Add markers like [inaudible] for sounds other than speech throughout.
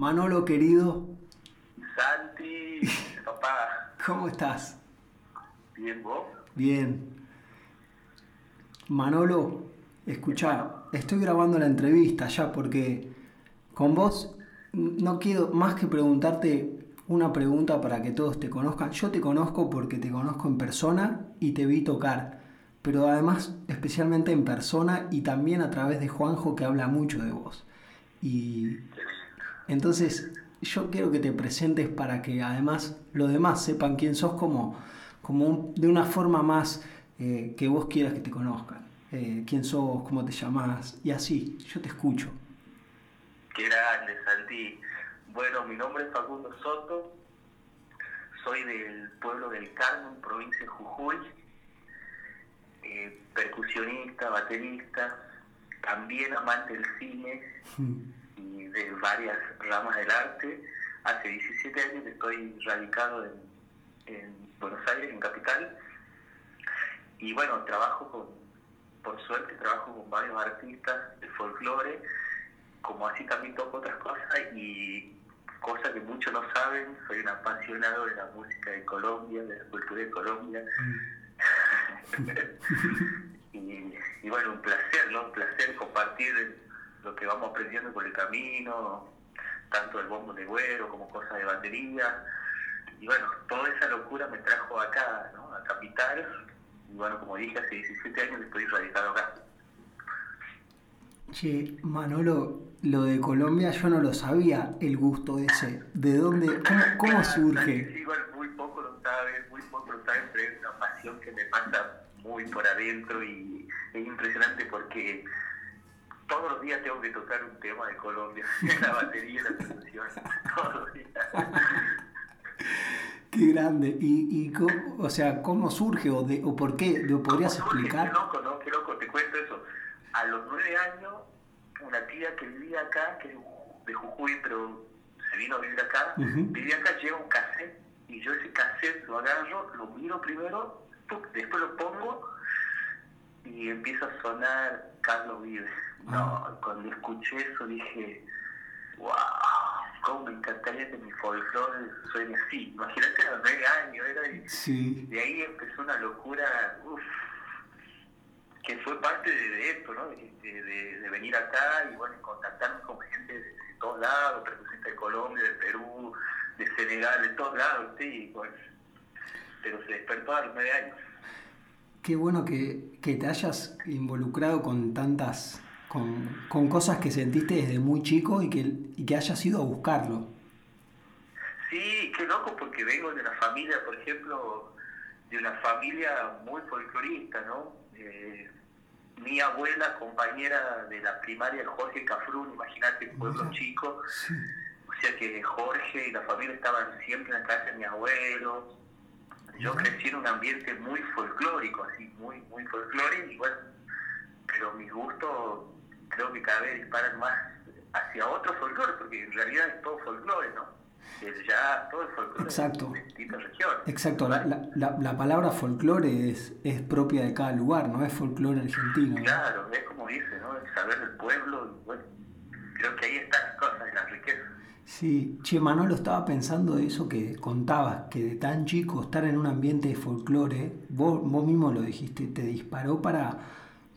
Manolo querido. Santi, papá. ¿Cómo estás? Bien, ¿vos? Bien. Manolo, escucha, estoy grabando la entrevista ya porque con vos no quiero más que preguntarte una pregunta para que todos te conozcan. Yo te conozco porque te conozco en persona y te vi tocar, pero además especialmente en persona y también a través de Juanjo que habla mucho de vos. Y entonces yo quiero que te presentes para que además los demás sepan quién sos como, como de una forma más eh, que vos quieras que te conozcan. Eh, quién sos, cómo te llamás y así, yo te escucho. Qué grande, Santi. Bueno, mi nombre es Facundo Soto, soy del pueblo del Carmen, provincia de Jujuy, eh, percusionista, baterista, también amante del cine y de varias ramas del arte. Hace 17 años estoy radicado en, en Buenos Aires, en Capital, y bueno, trabajo con, por suerte, trabajo con varios artistas de folclore, como así también toco otras cosas y cosa que muchos no saben, soy un apasionado de la música de Colombia, de la cultura de Colombia. [laughs] y, bueno, un placer, ¿no? Un placer compartir lo que vamos aprendiendo por el camino, tanto el bombo de güero como cosas de batería. Y bueno, toda esa locura me trajo acá, ¿no? A Capital. Y bueno, como dije, hace 17 años estoy radicado acá. Che, Manolo, lo de Colombia yo no lo sabía, el gusto ese. ¿De dónde, cómo, cómo surge? Sí, igual muy poco lo sabes, muy poco lo sabes, pero es una pasión que me pasa muy por adentro y es impresionante porque todos los días tengo que tocar un tema de Colombia, [laughs] la batería, la producción, [laughs] todos los días. Qué grande. ¿Y, y cómo, o sea, cómo surge o, de, o por qué? ¿Lo podrías explicar? Qué loco, ¿no? Qué loco, te cuento eso. A los nueve años, una tía que vivía acá, que es de Jujuy, pero se vino a vivir acá, vivía acá, lleva un cassette, y yo ese cassette lo agarro, lo miro primero, después lo pongo, y empieza a sonar Carlos Vives. No, cuando escuché eso dije, wow, cómo me encantaría que mi folclore suene así. Imagínate a los nueve años, era y Sí. de ahí empezó una locura, uff, que fue parte de, de esto, ¿no? De, de- de venir acá y bueno, contactarme con gente de, todos lados, de Colombia, de Perú, de Senegal, de todos lados, sí, bueno, pero se despertó a los nueve años. Qué bueno que, que te hayas involucrado con tantas, con, con cosas que sentiste desde muy chico y que, y que hayas ido a buscarlo. Sí, qué loco porque vengo de una familia, por ejemplo, de una familia muy folclorista, ¿no? Eh, mi abuela, compañera de la primaria, Jorge Cafrún, imagínate, pueblo Mira. chico, Sí. o sea que Jorge y la familia estaban siempre en la casa de mi abuelo. Yo crecí en un ambiente muy folclórico, así, muy, muy folclórico, y bueno, pero mis gustos creo que cada vez disparan más hacia otro folclore, porque en realidad es todo folclore, ¿no? Jazz, todo el folclore Exacto. de distintas regiones. Exacto, la, la, la, la palabra folclore es, es propia de cada lugar, no es folclore argentino. ¿no? Claro, es como dice, ¿no? El saber del pueblo, y bueno, creo que ahí están las cosas de la riqueza. Sí, che, Manolo, estaba pensando de eso que contabas, que de tan chico estar en un ambiente de folclore, vos, vos mismo lo dijiste, te disparó para,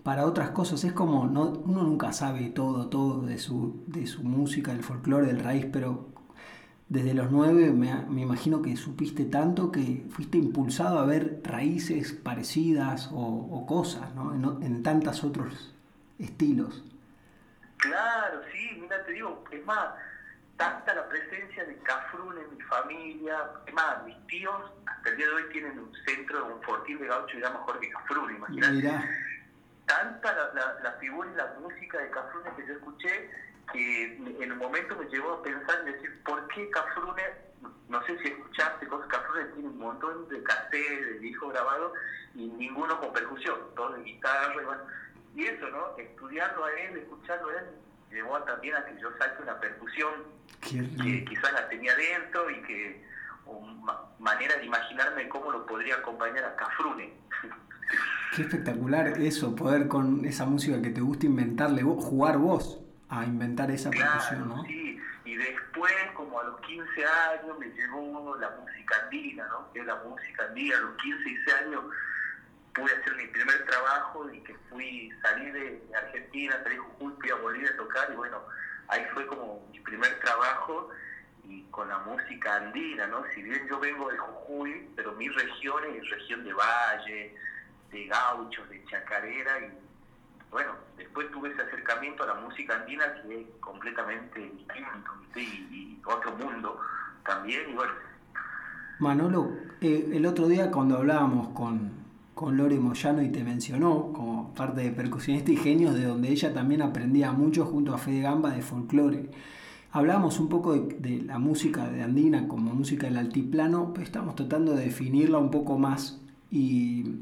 para otras cosas. Es como, no, uno nunca sabe todo, todo de su, de su música, del folclore, del raíz, pero desde los nueve me, me imagino que supiste tanto que fuiste impulsado a ver raíces parecidas o, cosas, ¿no? En, en tantos otros estilos. Claro, sí, mira, te digo, es más, tanta la presencia de Cafrún en mi familia, es más, mis tíos hasta el día de hoy tienen un centro, un fortín de gaucho que se llama Jorge Cafrún, imagínate. Tanta la, la, la figura y la música de Cafrune que yo escuché que en un momento me llevó a pensar y decir, ¿por qué Cafrune, no sé si escuchaste cosas, Cafrune tiene un montón de cassettes, de discos grabados y ninguno con percusión, todo de guitarra y bueno, y eso, ¿no? Estudiarlo a él, escucharlo a él, llevó también a que yo saque una percusión que quizás la tenía dentro y que una manera de imaginarme cómo lo podría acompañar a Cafrune. Qué espectacular eso, poder con esa música que te gusta inventarle vos, jugar vos a inventar esa percusión, ¿no? sí. Y y después, como a los 15 años, me llegó la música andina, ¿no? Que es la música andina. A los 15, 16 años pude hacer mi primer trabajo y que fui, salí de Argentina, salí de Jujuy, fui a Bolivia a tocar y bueno, ahí fue como mi primer trabajo y con la música andina, ¿no? Si bien yo vengo de Jujuy, pero mi región es región de valle, de gauchos, de chacarera y bueno, después tuve ese acercamiento a la música andina que es completamente distinto y, otro mundo también y bueno. Manolo, eh, el otro día cuando hablábamos con, con Lore Moyano y te mencionó como parte de percusionista y genios de donde ella también aprendía mucho junto a Fede Gamba de folclore. Hablábamos un poco de, la música de Andina como música del altiplano, pero estamos tratando de definirla un poco más y,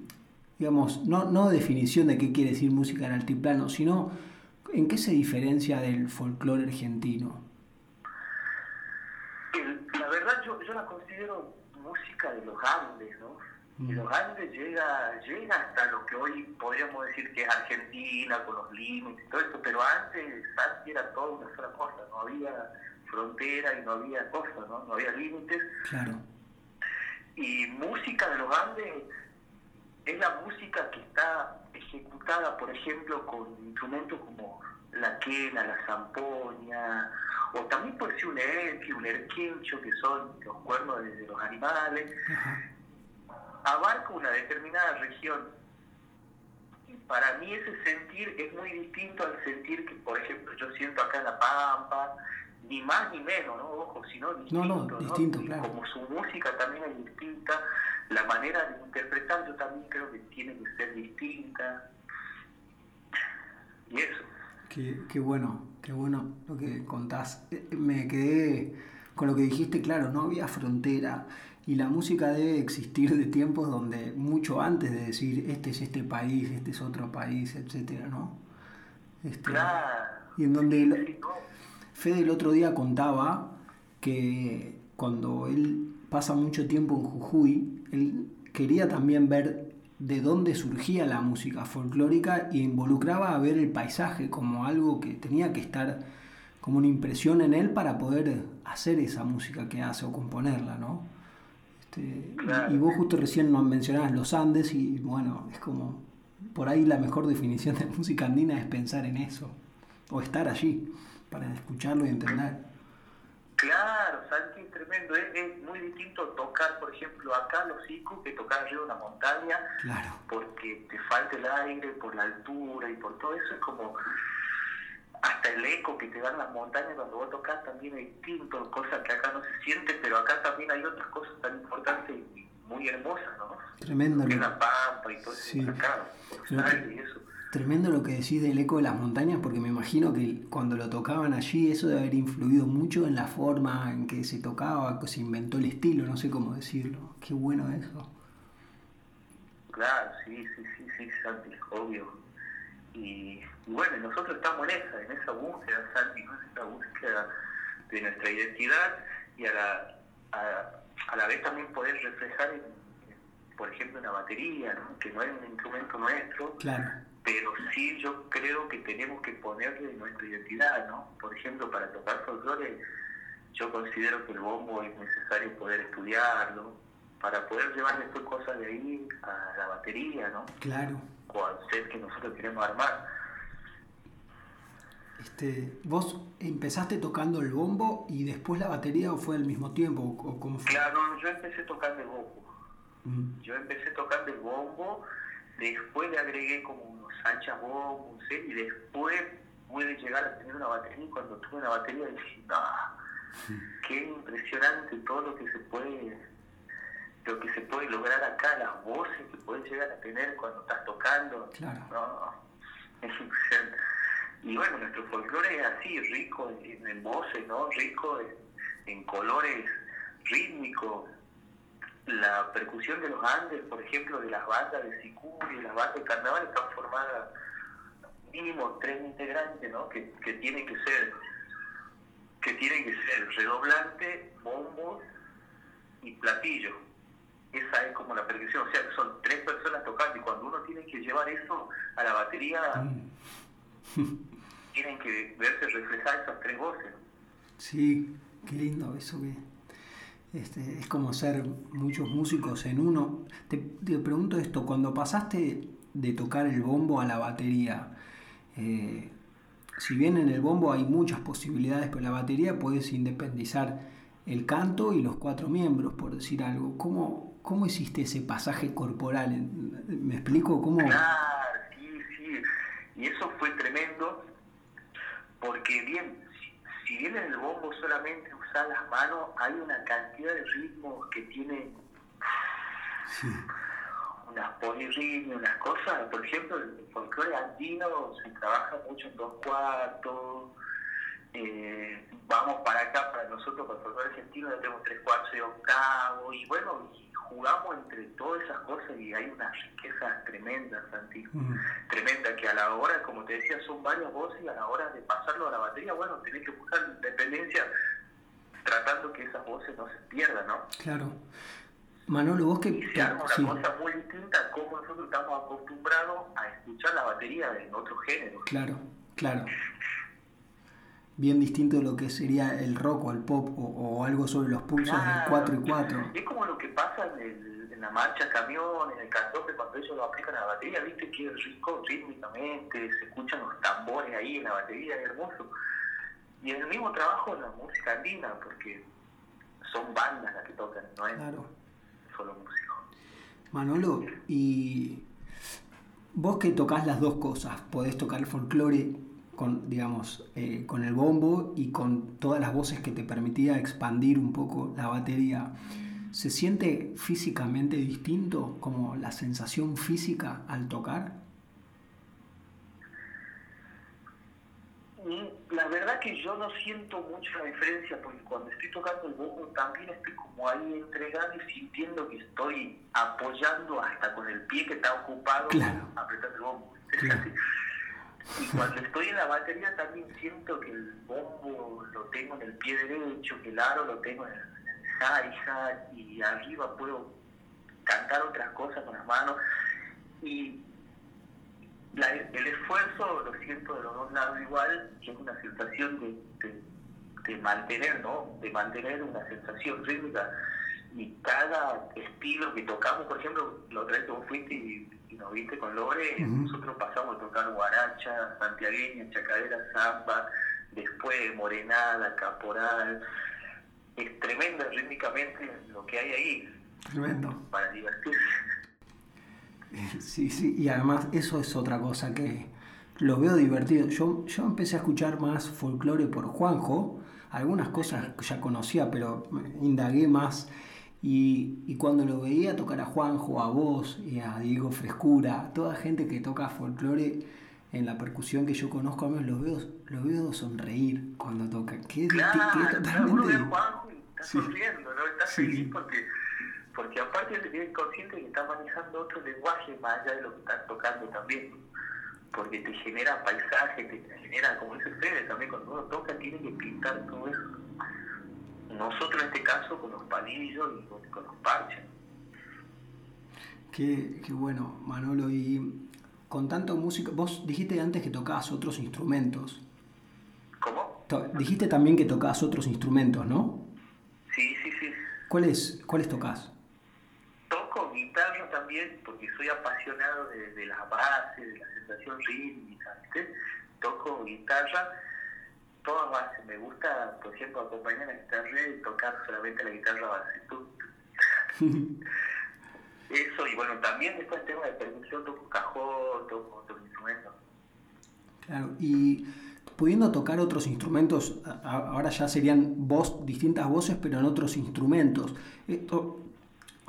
digamos, no, no definición de qué quiere decir música del altiplano, sino en qué se diferencia del folclore argentino. La verdad yo, yo la considero música de los Andes, ¿no? Y los Andes llega, llega hasta lo que hoy podríamos decir que es Argentina, con los límites y todo eso, pero antes Santi era toda una sola cosa, no había frontera y no había cosas, ¿no? No había límites. Claro. Y música de los Andes es la música que está ejecutada, por ejemplo, con instrumentos como la quena, la zampoña, o también puede ser un erque, un erquincho, que son los cuernos de, los animales abarca una determinada región. Y para mí ese sentir es muy distinto al sentir que, por ejemplo, yo siento acá en La Pampa, ni más ni menos, ¿no? Ojo, sino distinto. No, no, distinto, claro. Como su música también es distinta, la manera de interpretar yo también creo que tiene que ser distinta. Y eso. Qué, qué bueno, qué bueno lo que contás. Eh, me quedé con lo que dijiste, claro, no había frontera. Y la música debe existir de tiempos donde mucho antes de decir este es este país, este es otro país, etcétera, ¿no? Este, y en donde Fede el otro día contaba que cuando él pasa mucho tiempo en Jujuy, él quería también ver de dónde surgía la música folclórica y involucraba a ver el paisaje como algo que tenía que estar como una impresión en él para poder hacer esa música que hace o componerla, ¿no? Este, y, vos justo recién nos mencionabas los Andes y bueno, es como, por ahí la mejor [laughs] definición de música andina es pensar en eso, o estar allí para escucharlo y entender. Claro, Santi, tremendo. Es, muy distinto tocar, por ejemplo, acá los icus que tocar arriba de una montaña, claro. porque te falta el aire por la altura y por todo eso. Es como hasta el eco que te dan las montañas cuando vos tocas también es distinto, cosas que acá no se siente, pero acá también hay otras cosas tan importantes y muy hermosas, ¿no? Tremendo. Que la pampa y todo eso, acá, y eso. Tremendo lo que decís del eco de las montañas, porque me imagino que cuando lo tocaban allí, eso debe haber influido mucho en la forma en que se tocaba, que se inventó el estilo, no sé cómo decirlo. Qué bueno eso. Claro, sí, sí, sí, sí, Santi, obvio. Y, bueno, nosotros estamos en esa, en esa búsqueda, Santi, en esa búsqueda de nuestra identidad y a la, a, la vez también poder reflejar, por ejemplo, en la batería, que no es un instrumento nuestro, pero sí yo creo que tenemos que ponerle nuestra identidad, ¿no? Por ejemplo, para tocar folclore, yo considero que el bombo es necesario poder estudiarlo, para poder llevar después cosas de ahí a la batería, ¿no? Claro o al set que nosotros queremos armar. Este, ¿Vos empezaste tocando el bombo y después la batería o fue al mismo tiempo? O cómo fue? Claro, yo empecé tocando el bombo. Mm. Yo empecé tocando el bombo, después le agregué como unos anchas bombos, set, y después pude llegar a tener una batería. Y cuando tuve una batería dije, no, qué impresionante todo lo que se puede lo que se puede lograr acá, las voces que puedes llegar a tener cuando estás tocando. Claro. es Y bueno, nuestro folclore es así, rico en, voces, ¿no? Rico en, colores rítmicos. La percusión de los Andes, por ejemplo, de las bandas de Sicuri, de las bandas de carnaval, están formadas mínimo tres integrantes, ¿no? Que, que tienen que ser que tienen que ser redoblante, bombos y platillo esa es como la percusión, o sea, son tres personas tocando y cuando uno tiene que llevar eso a la batería, mm. [laughs] tienen que verse reflejar esas tres voces. Sí, qué lindo eso que este, es como ser muchos músicos en uno. Te, pregunto esto, cuando pasaste de tocar el bombo a la batería, eh, si bien en el bombo hay muchas posibilidades, pero la batería puedes independizar el canto y los cuatro miembros, por decir algo. ¿Cómo, cómo hiciste ese pasaje corporal? ¿Me explico cómo? Y eso fue tremendo, porque bien, si bien en el bombo solamente usas las manos, hay una cantidad de ritmos que tienen unas polirritmias, unas cosas. Por ejemplo, el folclore andino se trabaja mucho en dos cuartos. Eh, vamos para acá, para nosotros, para el folclore argentino, ya tenemos tres cuartos y octavo. Y bueno, jugamos entre todas esas cosas y hay una riqueza tremenda, Santi. Tremenda, que a la hora, como te decía, son varias voces y a la hora de pasarlo a la batería, bueno, tenés que buscar independencia tratando que esas voces no se pierdan, ¿no? Claro. Manolo, vos que... Y se arma una cosa muy distinta a cómo nosotros estamos acostumbrados a escuchar la batería en otro género. Claro, claro bien distinto de lo que sería el rock o el pop o, algo sobre los pulsos del 4 y 4. Es como lo que pasa en, la marcha camión, en el cantope, cuando ellos lo aplican a la batería, viste que es rico rítmicamente, se escuchan los tambores ahí en la batería, es hermoso. Y en el mismo trabajo en la música andina, porque son bandas las que tocan, no es solo músicos. Manolo, y vos que tocas las dos cosas, podés tocar el folclore con, digamos, eh, con el bombo y con todas las voces que te permitía expandir un poco la batería, ¿se siente físicamente distinto como la sensación física al tocar? Mm, la verdad que yo no siento mucha diferencia porque cuando estoy tocando el bombo también estoy como ahí entregado y sintiendo que estoy apoyando hasta con el pie que está ocupado apretando el bombo. [laughs] Y cuando estoy en la batería también siento que el bombo lo tengo en el pie derecho, que el aro lo tengo en el, hi-hat y arriba puedo cantar otras cosas con las manos. Y el esfuerzo lo siento de los dos lados igual, que es una sensación de, de, mantener, ¿no? De mantener una sensación rítmica. Y cada estilo que tocamos, por ejemplo, lo otra vez que vos fuiste y nos viste con Lore, nosotros pasamos a tocar guaracha, santiagueña, chacadera, samba, después morenada, caporal. Es tremendo rítmicamente lo que hay ahí. Tremendo. Para divertirse. Sí, sí, y además eso es otra cosa que lo veo divertido. Yo, yo empecé a escuchar más folclore por Juanjo, algunas cosas ya conocía, pero indagué más y, cuando lo veía tocar a Juanjo, a vos y a Diego Frescura, a toda gente que toca folclore en la percusión que yo conozco, a mí los veo, los veo sonreír cuando tocan. ¿Qué, claro, qué, totalmente... uno ve a Juanjo y está sonriendo, ¿no? Está feliz porque, porque aparte de es consciente que está manejando otro lenguaje más allá de lo que estás tocando también. Porque te genera paisaje, te genera, como dice Fede, también cuando uno toca tiene que pintar todo eso nosotros en este caso con los palillos y con, los parches. Qué, qué, bueno, Manolo. Y con tanto música, vos dijiste antes que tocabas otros instrumentos. ¿Cómo? dijiste también que tocabas otros instrumentos, ¿no? Sí, sí, sí. ¿Cuáles, ¿cuáles tocas? Toco guitarra también porque soy apasionado de, de las bases, de la sensación rítmica. Toco guitarra toda base. Me gusta, por ejemplo, acompañar la guitarra y tocar solamente la guitarra base. [laughs] Eso, y bueno, también después el tema de percusión, toco cajón, toco otros instrumentos. Claro, y pudiendo tocar otros instrumentos, ahora ya serían voz, distintas voces, pero en otros instrumentos. Esto,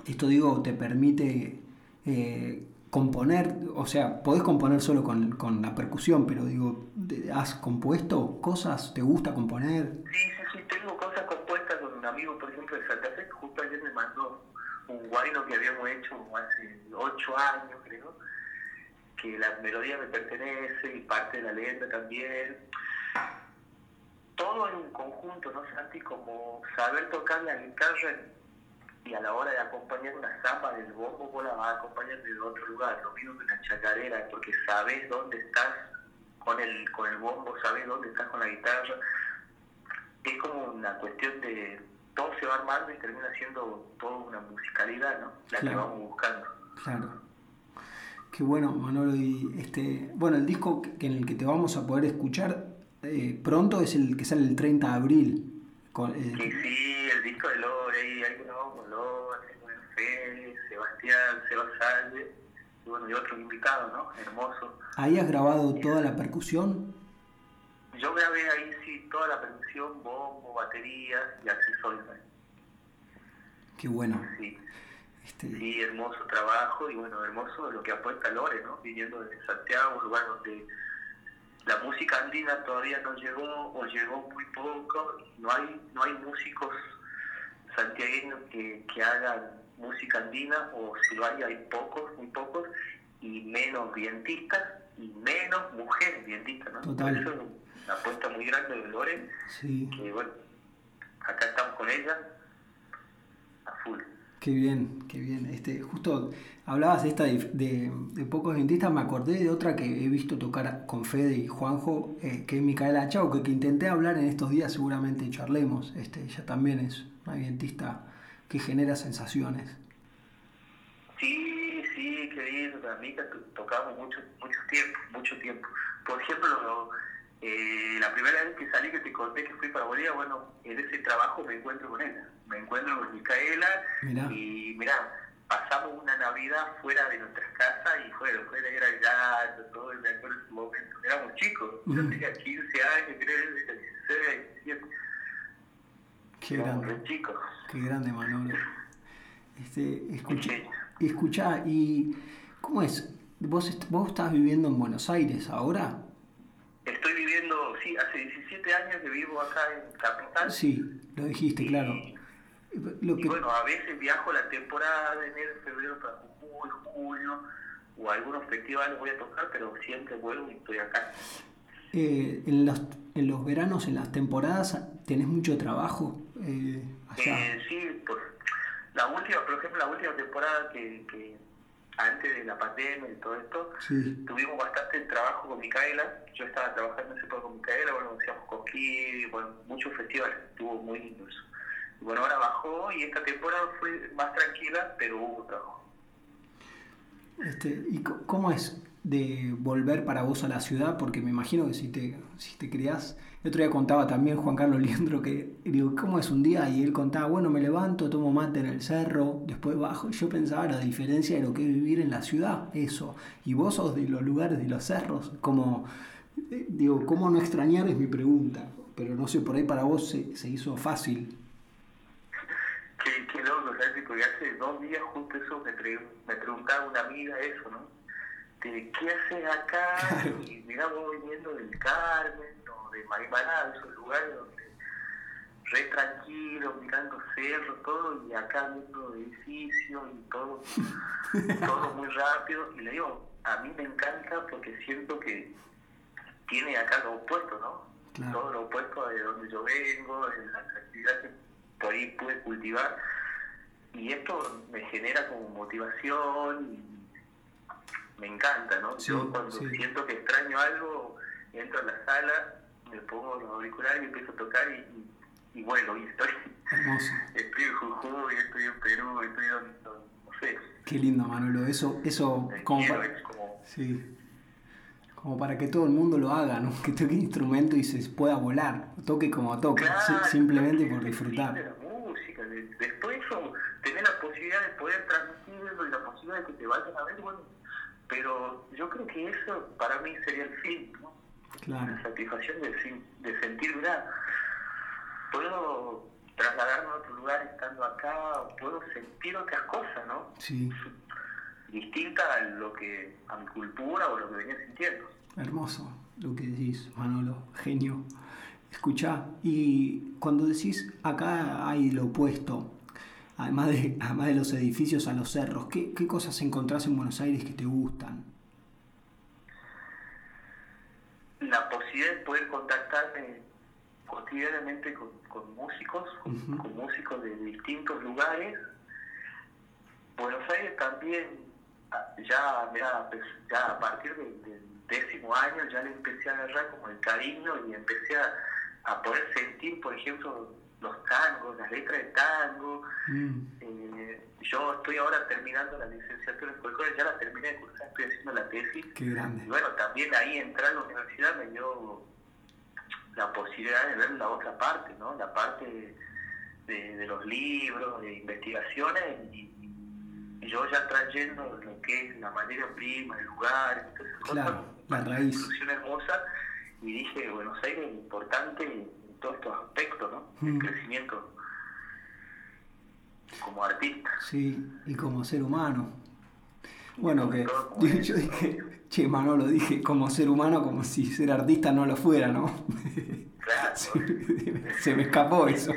esto digo, te permite eh, componer, o sea, podés componer solo con, con, la percusión, pero digo, ¿has compuesto cosas? ¿Te gusta componer? Sí, sí, sí, tengo cosas compuestas con un amigo, por ejemplo, de Santa Fe, que justo ayer me mandó un guayno que habíamos hecho hace ocho años, creo, que la melodía me pertenece y parte de la letra también. Todo en un conjunto, ¿no, Santi? Como saber tocar la guitarra y a la hora de acompañar una samba del bombo vos la vas a acompañar de otro lugar, lo mismo que la chacarera, porque sabes dónde estás con el, con el bombo, sabes dónde estás con la guitarra. es como una cuestión de todo se va armando y termina siendo toda una musicalidad, ¿no? La que vamos buscando. Claro. Qué bueno, Manolo. Y este, bueno, el disco que, en el que te vamos a poder escuchar eh, pronto es el que sale el 30 de abril. Con, eh, sí, sí, el disco de Lore, ahí hay uno con Lore, Félix, Sebastián, Sebastián, y bueno, y otros invitados, ¿no? Hermoso. ¿Ahí has grabado toda la percusión? Yo grabé ahí, sí, toda la percusión, bombo, baterías y accesorios. Qué bueno. Sí. Este... Sí, hermoso trabajo y bueno, hermoso lo que apuesta Lore, ¿no? Viniendo de Santiago, un lugar donde la música andina todavía no llegó o llegó muy poco, no hay, no hay músicos santiagueños que, que hagan música andina o si lo hay hay pocos, muy pocos y menos vientistas y menos mujeres vientistas, ¿no? Total. eso es una apuesta muy grande de Lore, sí. que bueno, acá estamos con ella a full. Qué bien, qué bien. Este, justo hablabas de esta de, pocos dentistas, me acordé de otra que he visto tocar con Fede y Juanjo, eh, que es Micaela Chau, que, que, intenté hablar en estos días, seguramente charlemos. Este, ella también es una dentista que genera sensaciones. Sí, sí, qué bien, Mica tocamos mucho, mucho tiempo, mucho tiempo. Por ejemplo, eh, la primera vez que salí, que te conté que fui para Bolivia, bueno, en ese trabajo me encuentro con ella. Me encuentro con Micaela y mira, pasamos una Navidad fuera de nuestras casas y fuera, fuera era ya, todo el momento. Éramos chicos, yo tenía 15 años, creo, 16, 17. Qué grande. Chicos. Qué grande, Manolo. Este, escucha, escucha, ¿y cómo es? ¿Vos, ¿Vos estás viviendo en Buenos Aires ahora? Estoy viviendo, sí, hace 17 años que vivo acá en Capital. Sí, lo dijiste, claro. Lo que... Y bueno, a veces viajo la temporada de enero, febrero para Jujuy, junio, o algunos festivales voy a tocar, pero siempre vuelvo y estoy acá. Eh, en, los, en los veranos, en las temporadas, ¿tenés mucho trabajo eh, allá? Eh, sí, por, la última, por ejemplo, la última temporada que, que antes de la pandemia y todo esto, tuvimos bastante trabajo con Micaela. Yo estaba trabajando poco con Micaela, bueno, hacíamos cosquillas, bueno, muchos festivales, estuvo muy lindo eso. Y bueno, ahora bajó y esta temporada fue más tranquila, pero hubo trabajo. Este, ¿Y cómo es de volver para vos a la ciudad? Porque me imagino que si te, si te criás el otro día contaba también Juan Carlos Liendro que, digo, ¿cómo es un día? Y él contaba, bueno, me levanto, tomo mate en el cerro, después bajo. Yo pensaba la diferencia de lo que es vivir en la ciudad, eso. Y vos sos de los lugares de los cerros, como, digo, ¿cómo no extrañar? Es mi pregunta. Pero no sé, por ahí para vos se, se hizo fácil. Qué, qué loco, ¿sabes? Porque hace dos días justo eso me, me preguntaba una amiga eso, ¿no? De, ¿qué haces acá? Y mira, vos viniendo del Carmen de Marimaná, esos lugares donde re tranquilo, mirando cerros, todo, y acá viendo edificios y todo, [laughs] todo muy rápido. Y le digo, a mí me encanta porque siento que tiene acá lo opuesto, ¿no? Todo lo opuesto de donde yo vengo, de las actividades que por ahí pude cultivar. Y esto me genera como motivación y me encanta, ¿no? yo cuando siento que extraño algo, entro a la sala me pongo los auriculares y empiezo a tocar y, y, bueno, y estoy, [laughs] estoy en Jujuy, estoy en Perú, estoy en, no, sé. Qué lindo, Manolo, eso, eso como, para, como... Sí. como para que todo el mundo lo haga, ¿no? que toque instrumento y se pueda volar, toque como toque, simplemente por disfrutar. De la música, después eso, tener la posibilidad de poder transmitirlo y la posibilidad de que te vayan a ver, bueno, pero yo creo que eso para mí sería el fin, ¿no? La satisfacción de, de sentir, mira, puedo trasladarme a otro lugar estando acá, puedo sentir otras cosas, ¿no? Sí. Distinta a lo que, a mi cultura o lo que venía sintiendo. Hermoso lo que decís, Manolo, genio. Escucha, y cuando decís acá hay lo opuesto, además de, además de los edificios a los cerros, ¿qué, ¿qué cosas encontrás en Buenos Aires que te gustan? la posibilidad de poder contactarme cotidianamente con, músicos, con, músicos de distintos lugares. Buenos Aires también, ah, ya, pues, ya a partir del, décimo año ya le empecé a agarrar como el cariño y empecé a, a poder sentir, por ejemplo, los tangos, las letras de tango. Mm. Eh, yo estoy ahora terminando la licenciatura en folclore, ya la terminé de cursar, estoy haciendo la tesis. Qué grande. Y bueno, también ahí entrar a la universidad me dio la posibilidad de ver la otra parte, ¿no? La parte de, los libros, de investigaciones y, yo ya trayendo lo que es la materia prima, el lugar, entonces claro, la raíz. Una hermosa y dije, Buenos Aires es importante todos estos aspectos, ¿no? El mm. crecimiento como artista. Sí, y como ser humano. Bueno, que [laughs] yo dije, che, Manolo, dije como ser humano, como si ser artista no lo fuera, ¿no? [laughs] Claro. [laughs] se me escapó eso.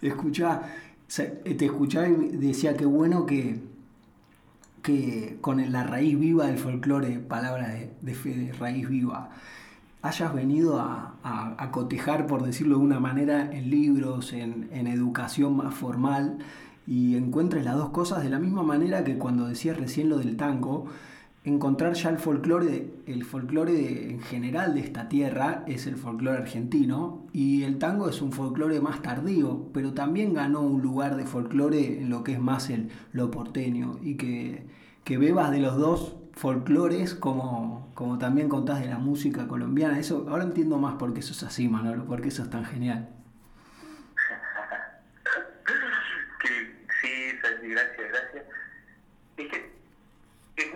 Escuchá, te escuchaba y decía que bueno que, que con la raíz viva del folclore, palabra de, de raíz viva, hayas venido a, cotejar, por decirlo de una manera, en libros, en, en educación más formal, y encuentres las dos cosas de la misma manera que cuando decías recién lo del tango, encontrar ya el folclore, el folclore en general de esta tierra es el folclore argentino y el tango es un folclore más tardío, pero también ganó un lugar de folclore en lo que es más el lo porteño y que, que bebas de los dos folclores como, como también contás de la música colombiana. Eso ahora entiendo más por qué eso es así, Manolo, porque eso es tan genial. [laughs] sí, gracias, gracias. Es que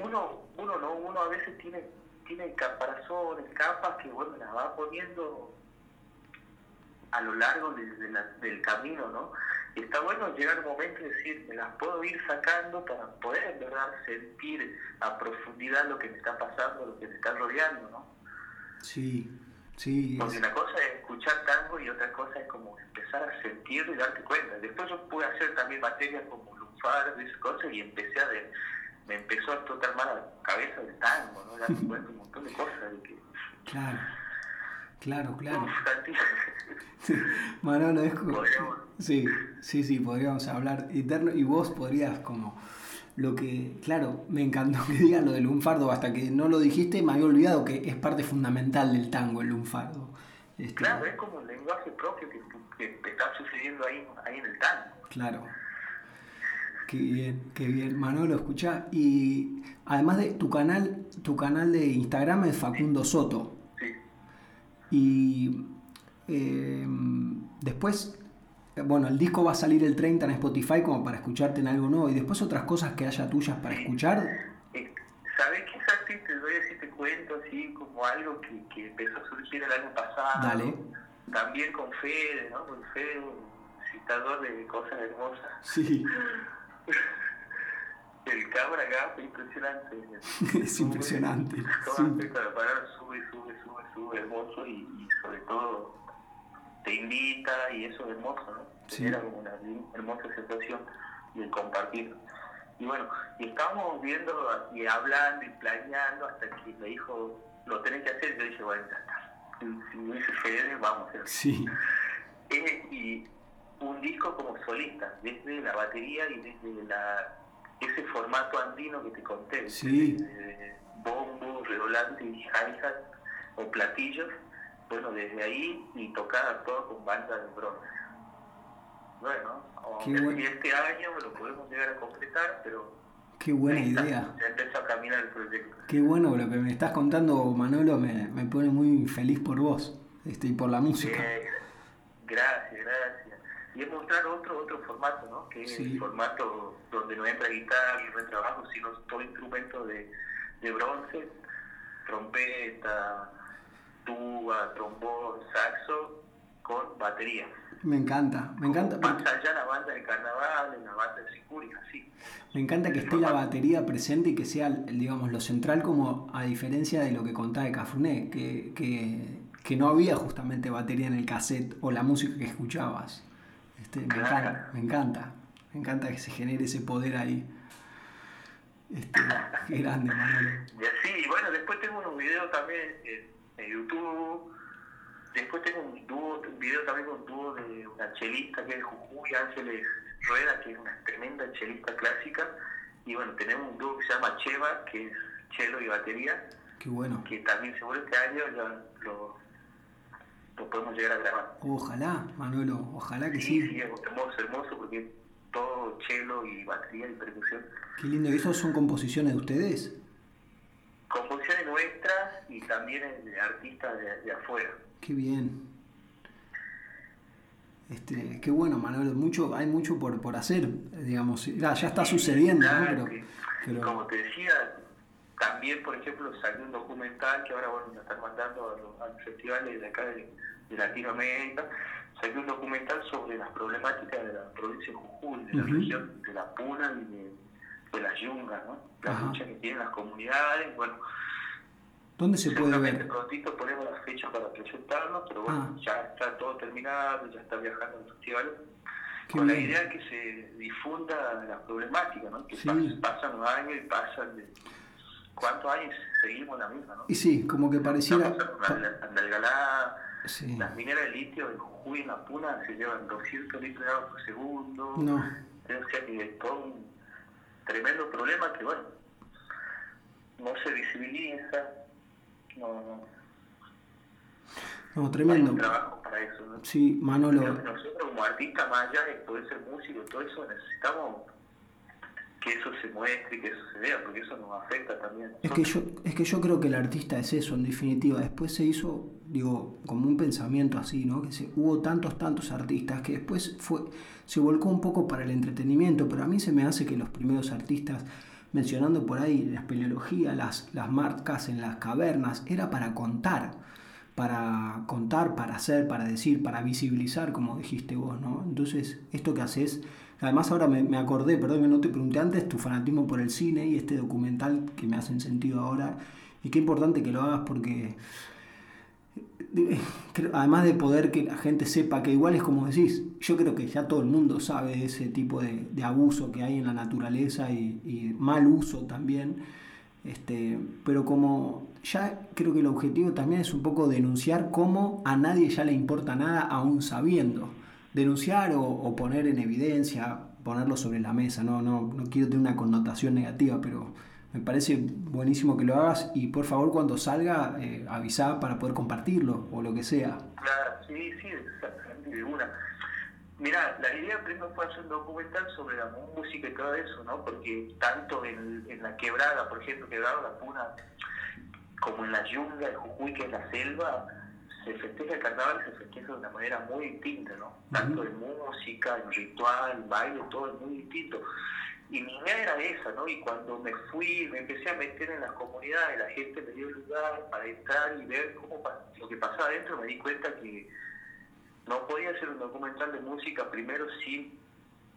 uno, uno no, uno a veces tiene, tiene caparazones, capas que bueno las va poniendo a lo largo del camino, ¿no? Y está bueno llegar un momento y decir, me las puedo ir sacando para poder, verdad, sentir a profundidad lo que me está pasando, lo que me está rodeando, ¿no? Sí, sí. Porque una cosa es escuchar tango y otra cosa es como empezar a sentirlo y darte cuenta. Después yo pude hacer también materias como lunfar, y esas cosas, y empecé a ver me empezó a explotar más la cabeza del tango, ¿no? Darme [laughs] cuenta un montón de cosas. De que... Claro, claro, claro. [laughs] Manolo, es como... Sí, sí, sí, podríamos hablar eterno y vos podrías como... Lo que, claro, me encantó que digan lo del lunfardo, hasta que no lo dijiste me había olvidado que es parte fundamental del tango el lunfardo. Este... Claro, es como el lenguaje propio que, que, está sucediendo ahí, ahí en el tango. Claro, Qué bien, qué bien. Manolo, escucha. Y además de tu canal, tu canal de Instagram es Facundo Soto. Y eh, después, bueno, el disco va a salir el 30 en Spotify como para escucharte en algo nuevo. Y después otras cosas que haya tuyas para escuchar. ¿Sabes qué exacto te doy así te cuento así como algo que, que empezó a surgir el año pasado? Dale. También con Fede, ¿no? Con Fede, un citador de cosas hermosas. Sí. [laughs] El cabra acá fue impresionante. [laughs] es impresionante. Sí. Para parar, sube, sube, sube, sube, hermoso y, sobre todo te invita y eso es hermoso, ¿no? Sí. Era como una hermosa sensación de compartir. Y bueno, y estábamos viendo y hablando y planeando hasta que me dijo, lo tenés que hacer. Yo dije, bueno, ya está. Si me dice Fede, vamos a hacerlo. Sí. [laughs] Eh, y un disco como solista, desde la batería y desde la, ese formato andino que te conté, sí. bombo, redolante y hi-hat o platillos, bueno, desde ahí y tocar todo con banda de bronce. Bueno, este año lo podemos llegar a completar, pero Qué buena idea. Empezó a caminar el proyecto. Qué bueno lo que me estás contando, Manolo, me, me pone muy feliz por vos este, y por la música. gracias, gracias y es mostrar otro otro formato, ¿no? Que es el formato donde no entra guitarra, no entra bajo, sino todo instrumento de, de bronce, trompeta, tuba, trombón, saxo, con batería. Me encanta, me encanta. Más allá la banda de carnaval, la banda de sicuria, así. Me encanta que esté la batería presente y que sea, digamos, lo central como a diferencia de lo que contaba de Cafuné, que, que, que no había justamente batería en el cassette o la música que escuchabas. Este, me, encanta, me encanta, me encanta que se genere ese poder ahí. Este, qué grande, Manuel. Y así, bueno, después tengo unos videos también en, YouTube. Después tengo un, dúo, un video también con un dúo de una chelista que es Jujuy Ángeles Rueda, que es una tremenda chelista clásica. Y bueno, tenemos un dúo que se llama Cheva, que es chelo y batería. Qué bueno. Que también seguro este año ya lo podemos llegar a grabar. Ojalá, Manuelo, ojalá que sí. Sí, sí, hermoso, hermoso, porque todo cello y batería y percusión. Qué lindo, ¿y eso son composiciones de ustedes? Composiciones nuestras y también de artistas de, afuera. Qué bien. Este, qué bueno, Manuel, mucho, hay mucho por, por hacer, digamos, ya, ya está sucediendo, ¿no? Pero, Como te decía, también, por ejemplo, salió un documental que ahora bueno, nos están mandando a los, festivales de acá de, Latinoamérica, salió un documental sobre las problemáticas de la provincia de Jujuy, de la región de la Puna y de de las yungas, ¿no? La lucha que tienen las comunidades, bueno. ¿Dónde se puede ver? prontito ponemos la fecha para presentarnos, pero bueno, ah. ya está todo terminado, ya está viajando al festival. con la idea de que se difunda la problemática, ¿no? Que pasan, los años y pasan de... ¿Cuántos años seguimos la misma, no? Y sí, como que pareciera... Andalgalá, sí. las mineras de litio en Jujuy, en la Puna, se llevan 200 litros de agua por segundo. No. O sea que es todo un tremendo problema que, bueno, no se visibiliza, no, no. No, tremendo. Trabajo para eso, ¿no? Sí, Manolo. nosotros como artistas, más allá de poder ser músicos, todo eso, necesitamos que eso se muestre, que eso se vea, porque eso nos afecta también. Es que, yo, es que yo creo que el artista es eso, en definitiva. Después se hizo, digo, como un pensamiento así, ¿no? Que se, hubo tantos, tantos artistas que después fue, se volcó un poco para el entretenimiento, pero a mí se me hace que los primeros artistas, mencionando por ahí la espeleología, las, las marcas en las cavernas, era para contar para contar, para hacer, para decir, para visibilizar, como dijiste vos, ¿no? Entonces, esto que haces Además ahora me, acordé, perdón que no te pregunté antes, tu fanatismo por el cine y este documental que me hacen sentido ahora. Y qué importante que lo hagas porque eh, además de poder que la gente sepa que igual es como decís, yo creo que ya todo el mundo sabe ese tipo de, abuso que hay en la naturaleza y, mal uso también. Este, pero como ya creo que el objetivo también es un poco denunciar cómo a nadie ya le importa nada aún sabiendo denunciar o, poner en evidencia, ponerlo sobre la mesa. No, no, no quiero tener una connotación negativa, pero me parece buenísimo que lo hagas y por favor cuando salga eh, avisa para poder compartirlo o lo que sea. Claro, sí, sí, de una. Mira, la idea primero fue hacer un documental sobre la música y todo eso, ¿no? Porque tanto en, en la quebrada, por ejemplo, quebrada la puna, como en la yunga, el Jujuy, que es la selva, se festeja el carnaval, se festeja de una manera muy distinta, ¿no? Tanto en música, en ritual, en baile, todo es muy distinto. Y mi idea era esa, ¿no? Y cuando me fui, me empecé a meter en las comunidades, la gente me dio lugar para entrar y ver cómo lo que pasaba adentro, me di cuenta que no podía hacer un documental de música primero sin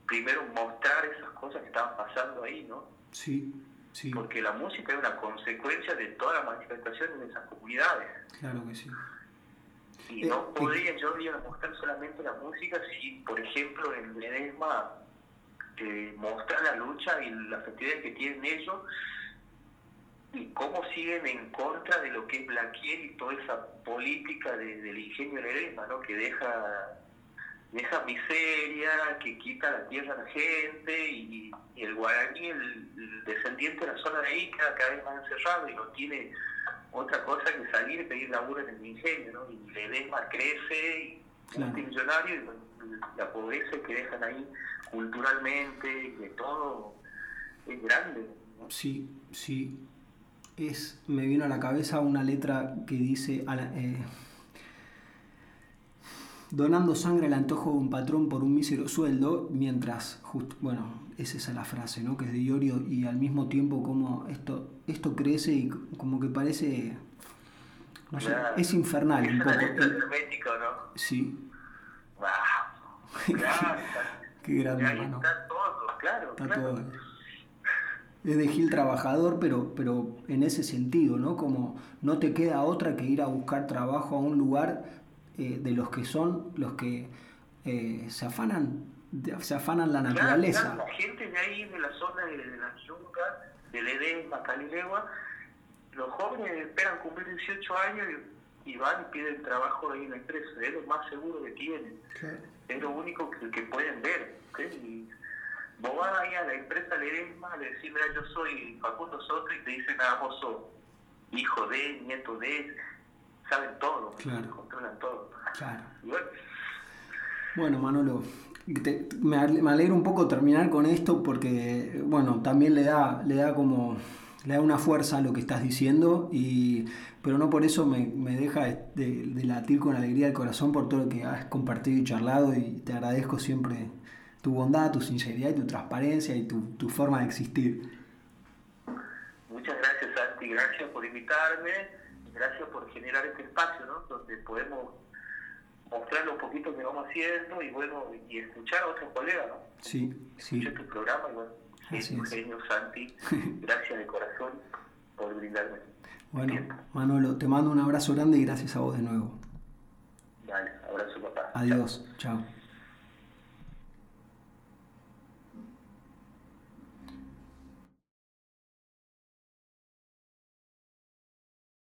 primero mostrar esas cosas que estaban pasando ahí, ¿no? Sí, sí. Porque la música es una consecuencia de todas las manifestaciones de esas comunidades. Claro que sí. Y no podría yo ir a mostrar solamente la música si, por ejemplo, en Ledesma eh, mostrar la lucha y la festividad que tienen ellos y cómo siguen en contra de lo que es Blaquier y toda esa política del ingenio de Ledesma, ¿no? que deja deja miseria, que quita la tierra a la gente y, el guaraní, el, descendiente de la zona de ahí, queda cada vez más encerrado y no tiene otra cosa que salir y pedir laburo en el ingenio, ¿no? Y Ledesma crece, y claro. millonario, y la pobreza que dejan ahí culturalmente, de todo, es grande. Sí, sí. Es, me vino a la cabeza una letra que dice, eh, donando sangre al antojo de un patrón por un mísero sueldo, mientras, justo, bueno, es esa la frase, ¿no? Que es de Iorio y al mismo tiempo como esto, esto crece y como que parece, no sé, es infernal un poco. ¿no? Sí. Wow. Claro, [laughs] Qué grande, está todo, claro. Está todo. Es de Gil trabajador, pero, pero en ese sentido, ¿no? Como no te queda otra que ir a buscar trabajo a un lugar eh, de los que son los que eh, se afanan se afanan la naturaleza. la gente de ahí, de la zona de, de la Yunga, del Edesma, Calilegua, los jóvenes esperan cumplir 18 años y, van y piden trabajo ahí en la empresa. Es lo más seguro que tienen. Es lo único que, que pueden ver. Y vos vas ahí a la empresa Ledesma, le decís, mira, yo soy Facundo Soto y te dicen, ah, vos sos hijo de, nieto de, saben todo, controlan todo. Claro. [laughs] Bueno, Manolo, me, me alegro un poco terminar con esto porque, bueno, también le da, le da como le da una fuerza a lo que estás diciendo, y, pero no por eso me, deja de, latir con alegría el corazón por todo lo que has compartido y charlado y te agradezco siempre tu bondad, tu sinceridad y tu transparencia y tu, tu forma de existir. Muchas gracias Santi, gracias por invitarme, gracias por generar este espacio ¿no? donde podemos mostrar un poquito que vamos haciendo y bueno y escuchar a otros colegas, ¿no? Sí, sí. Escuchar tu programa y bueno Así es. genio, Santi. [laughs] Gracias de corazón por brindarme. Bueno, Manolo, te mando un abrazo grande y gracias a vos de nuevo. Dale, abrazo papá. Adiós, chao.